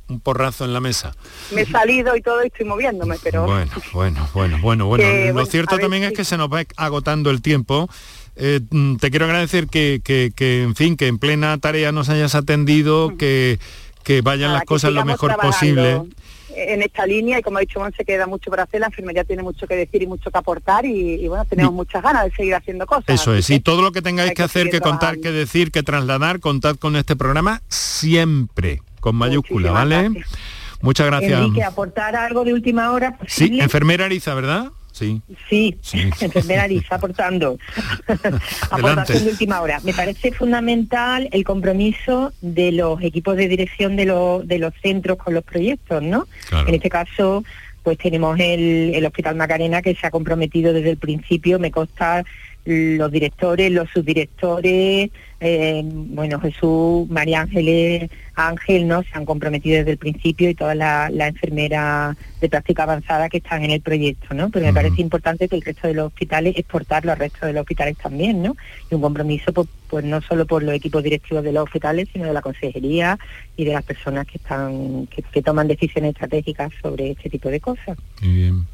un porrazo en la mesa. Me he salido y todo y estoy moviéndome, pero... Bueno, bueno, bueno, bueno, bueno. lo cierto también es que se nos va agotando el tiempo. Eh, mm, te quiero agradecer que, que, que, en fin, que en plena tarea nos hayas atendido, que, que vayan las cosas lo mejor posible en esta línea y como ha dicho se queda mucho por hacer, la enfermería tiene mucho que decir y mucho que aportar y, bueno, tenemos muchas ganas de seguir haciendo cosas. Eso es, y todo lo que tengáis que, hacer, que contar, que decir, que trasladar, contad con este programa siempre, con mayúscula, ¿vale? Muchas gracias. Enrique, aportar algo de última hora. Sí, enfermera Ariza, ¿verdad? Sí. Sí, enfermera Ariza aportando. Aportación de última hora. Me parece fundamental el compromiso de los equipos de dirección de, de los centros con los proyectos, ¿no? En este caso, pues tenemos el, el Hospital Macarena que se ha comprometido desde el principio, me consta los directores, los subdirectores, eh, bueno, Jesús, María Ángeles, Ángel, ¿no? Se han comprometido desde el principio y todas las la enfermeras de práctica avanzada que están en el proyecto, ¿no? Pero me parece importante que el resto de los hospitales exportarlo al resto de los hospitales también, ¿no? Y un compromiso, pues, pues, no solo por los equipos directivos de los hospitales, sino de la consejería y de las personas que están, que, que toman decisiones estratégicas sobre este tipo de cosas. Muy bien.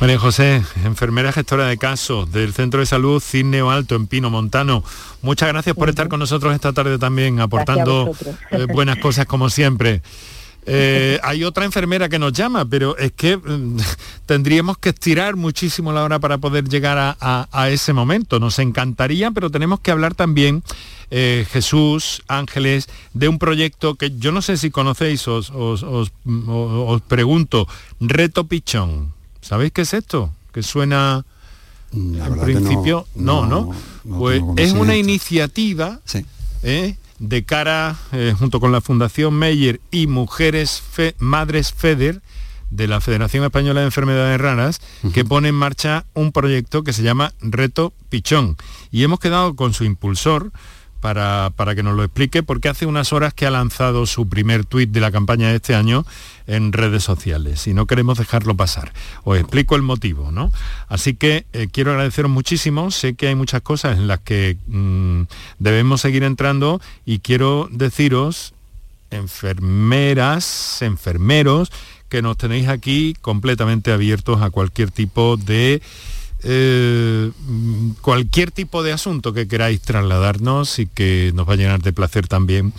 María José, enfermera gestora de casos del Centro de Salud Cisneo Alto en Pino Montano. Muchas gracias por estar con nosotros esta tarde también, aportando eh, buenas cosas como siempre. Eh, hay otra enfermera que nos llama, pero es que mm, tendríamos que estirar muchísimo la hora para poder llegar a, ese momento. Nos encantaría, pero tenemos que hablar también, eh, Jesús, Ángeles, de un proyecto que yo no sé si conocéis, os, os pregunto, Reto Pichón. ¿Sabéis qué es esto? Que suena al principio. No, no. pues es una iniciativa ¿eh? de cara, eh, junto con la Fundación Meyer y Mujeres Madres FEDER, de la Federación Española de Enfermedades Raras, que pone en marcha un proyecto que se llama Reto Pichón. Y hemos quedado con su impulsor, para, que nos lo explique, porque hace unas horas que ha lanzado su primer tuit de la campaña de este año en redes sociales y no queremos dejarlo pasar. Os explico el motivo, ¿no? Así que eh, quiero agradeceros muchísimo, sé que hay muchas cosas en las que mm, debemos seguir entrando y quiero deciros, enfermeras, enfermeros, que nos tenéis aquí completamente abiertos a cualquier tipo de eh, cualquier tipo de asunto que queráis trasladarnos y que nos va a llenar de placer también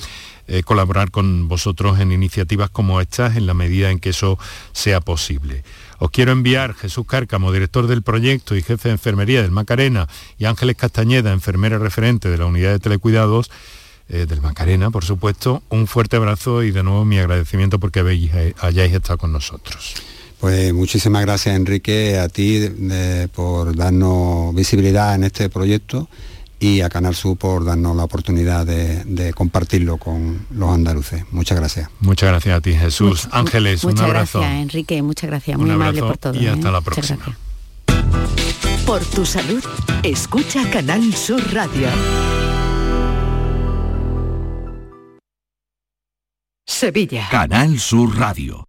eh, colaborar con vosotros en iniciativas como estas en la medida en que eso sea posible. Os quiero enviar Jesús Cárcamo, director del proyecto y jefe de enfermería del Macarena, y Ángeles Castañeda, enfermera referente de la unidad de telecuidados eh, del Macarena, por supuesto, un fuerte abrazo y de nuevo mi agradecimiento porque habéis, hayáis estado con nosotros. Pues muchísimas gracias Enrique, a ti por darnos visibilidad en este proyecto y a Canal Sur por darnos la oportunidad de, compartirlo con los andaluces. Muchas gracias. Muchas gracias a ti, Jesús. Ángeles, un abrazo. Gracias, Enrique, muchas gracias. Muy amable por todo. Y hasta ¿eh? la próxima. Por tu salud, escucha Canal Sur Radio. Sevilla. Canal Sur Radio.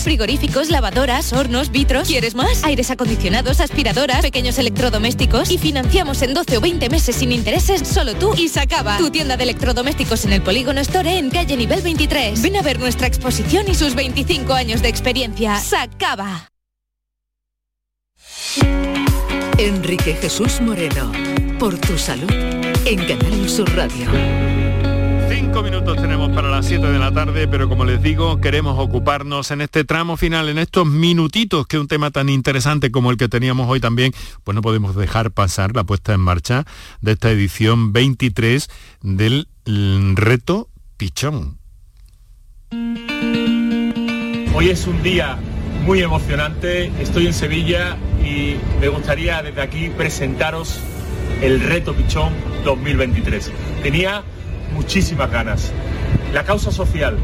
frigoríficos, lavadoras, hornos, vitros. ¿Quieres más? Aires acondicionados, aspiradoras, pequeños electrodomésticos y financiamos en 12 o 20 meses sin intereses solo tú y Sacaba. Tu tienda de electrodomésticos en el Polígono Store en calle nivel 23. Ven a ver nuestra exposición y sus 25 años de experiencia. Sacaba. Enrique Jesús Moreno, por tu salud, en Canal Sur Radio. Cinco minutos tenemos para las 7 de la tarde, pero como les digo, queremos ocuparnos en este tramo final, en estos minutitos, que un tema tan interesante como el que teníamos hoy también, pues no podemos dejar pasar la puesta en marcha de esta edición 23 del reto Pichón. Hoy es un día muy emocionante, estoy en Sevilla y me gustaría desde aquí presentaros el reto Pichón 2023. Tenía muchísimas ganas. La causa social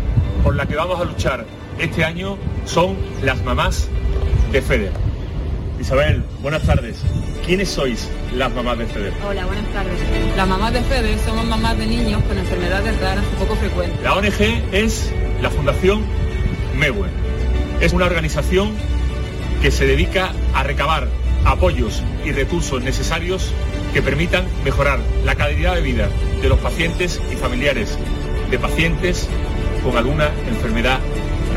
por la que vamos a luchar este año son las mamás de FEDER. Isabel, buenas tardes. ¿Quiénes sois las mamás de FEDER? Hola, buenas tardes. Las mamás de FEDER somos mamás de niños con enfermedades raras poco frecuentes. La ONG es la Fundación MEWE. Es una organización que se dedica a recabar apoyos y recursos necesarios que permitan mejorar la calidad de vida de los pacientes y familiares de pacientes con alguna enfermedad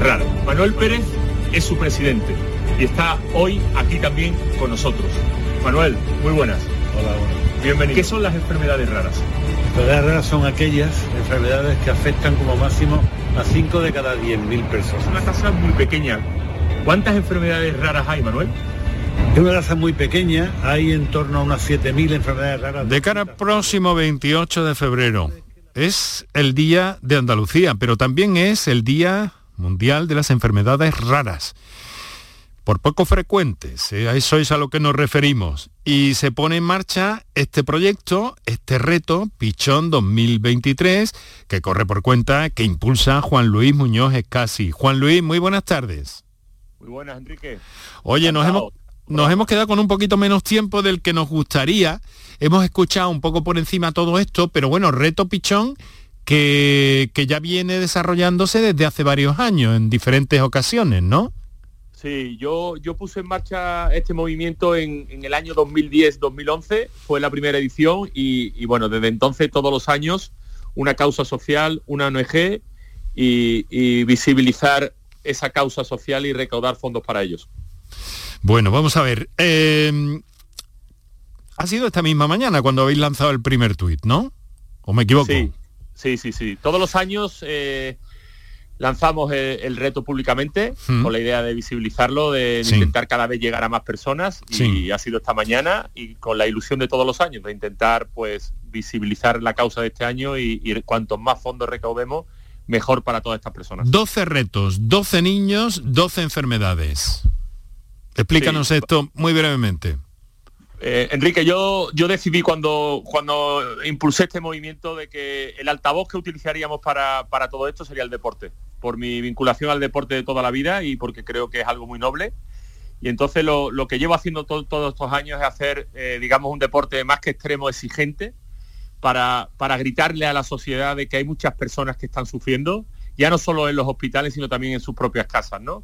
rara. Manuel Pérez es su presidente y está hoy aquí también con nosotros. Manuel, muy buenas. Hola, buenas. Bienvenido. ¿Qué son las enfermedades raras? Las enfermedades raras son aquellas enfermedades que afectan como máximo a 5 de cada 10.000 personas. Es una tasa muy pequeña. ¿Cuántas enfermedades raras hay, Manuel? Es una raza muy pequeña, hay en torno a unas 7.000 enfermedades raras. De cara al próximo 28 de febrero, es el Día de Andalucía, pero también es el Día Mundial de las Enfermedades Raras. Por poco frecuentes, ¿eh? a eso es a lo que nos referimos. Y se pone en marcha este proyecto, este reto, Pichón 2023, que corre por cuenta, que impulsa Juan Luis Muñoz Escasi. Juan Luis, muy buenas tardes. Muy buenas, Enrique. Oye, nos hemos, nos hemos quedado con un poquito menos tiempo del que nos gustaría. Hemos escuchado un poco por encima todo esto, pero bueno, reto pichón que, que ya viene desarrollándose desde hace varios años en diferentes ocasiones, ¿no? Sí, yo, yo puse en marcha este movimiento en, el año 2010-2011, fue la primera edición y, bueno, desde entonces todos los años una causa social, una ONG y, y visibilizar esa causa social y recaudar fondos para ellos. Bueno, vamos a ver. Em, ha sido esta misma mañana cuando habéis lanzado el primer tuit, ¿no? ¿O me equivoco? Sí, sí, sí. Todos los años eh, lanzamos el, reto públicamente con la idea de visibilizarlo, de, intentar cada vez llegar a más personas y ha sido esta mañana y con la ilusión de todos los años de intentar pues visibilizar la causa de este año y, y cuantos más fondos recaudemos, mejor para todas estas personas. 12 retos, 12 niños, 12 enfermedades. Explícanos esto muy brevemente. Eh, Enrique, yo, yo decidí cuando, cuando impulsé este movimiento de que el altavoz que utilizaríamos para, todo esto sería el deporte, por mi vinculación al deporte de toda la vida y porque creo que es algo muy noble. Y entonces lo, que llevo haciendo todos estos años es hacer, eh, digamos, un deporte más que extremo, exigente, para, para gritarle a la sociedad de que hay muchas personas que están sufriendo, ya no solo en los hospitales, sino también en sus propias casas, ¿no?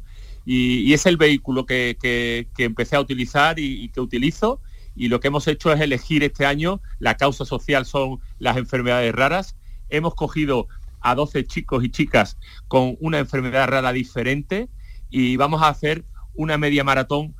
Y, es el vehículo que, empecé a utilizar y, que utilizo. Y lo que hemos hecho es elegir este año, la causa social son las enfermedades raras. Hemos cogido a 12 chicos y chicas con una enfermedad rara diferente y vamos a hacer una media maratón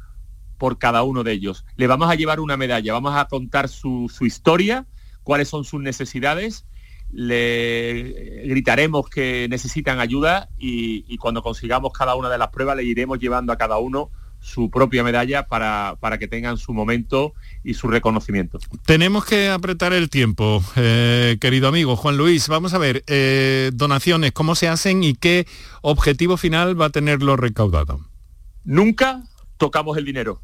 por cada uno de ellos. Le vamos a llevar una medalla, vamos a contar su, su historia, cuáles son sus necesidades le gritaremos que necesitan ayuda y, cuando consigamos cada una de las pruebas le iremos llevando a cada uno su propia medalla para, para, que tengan su momento y su reconocimiento. Tenemos que apretar el tiempo, eh, querido amigo Juan Luis. Vamos a ver, eh, donaciones, ¿cómo se hacen y qué objetivo final va a tener lo recaudado? Nunca tocamos el dinero.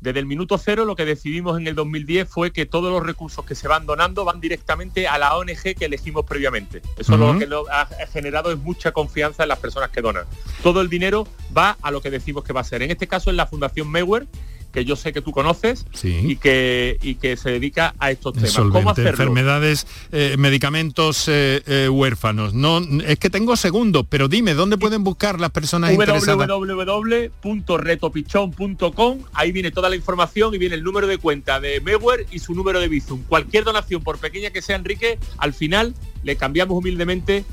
Desde el minuto cero lo que decidimos en el 2010 fue que todos los recursos que se van donando van directamente a la ONG que elegimos previamente. Eso lo que lo ha generado es mucha confianza en las personas que donan. Todo el dinero va a lo que decimos que va a ser. En este caso es la Fundación Mewer, que yo sé que tú conoces y, que, y que se dedica a estos temas. ¿Cómo hacerlo? Enfermedades, eh, medicamentos eh, eh, huérfanos. No, es que tengo segundo, pero dime, ¿dónde pueden buscar las personas interesadas? www.retopichón.com Ahí viene toda la información y viene el número de cuenta de Mewer y su número de Bizum. Cualquier donación, por pequeña que sea, Enrique, al final le cambiamos humildemente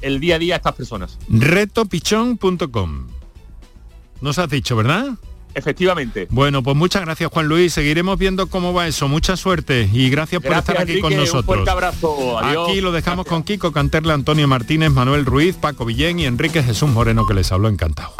el día a día a estas personas. Retopichón.com. Nos has dicho, ¿verdad? Efectivamente. Bueno, pues muchas gracias Juan Luis. Seguiremos viendo cómo va eso. Mucha suerte y gracias, por estar aquí con nosotros. Un fuerte abrazo. Aquí lo dejamos con Kiko Canterle, Antonio Martínez, Manuel Ruiz, Paco Villén y Enrique Jesús Moreno que les habló encantado.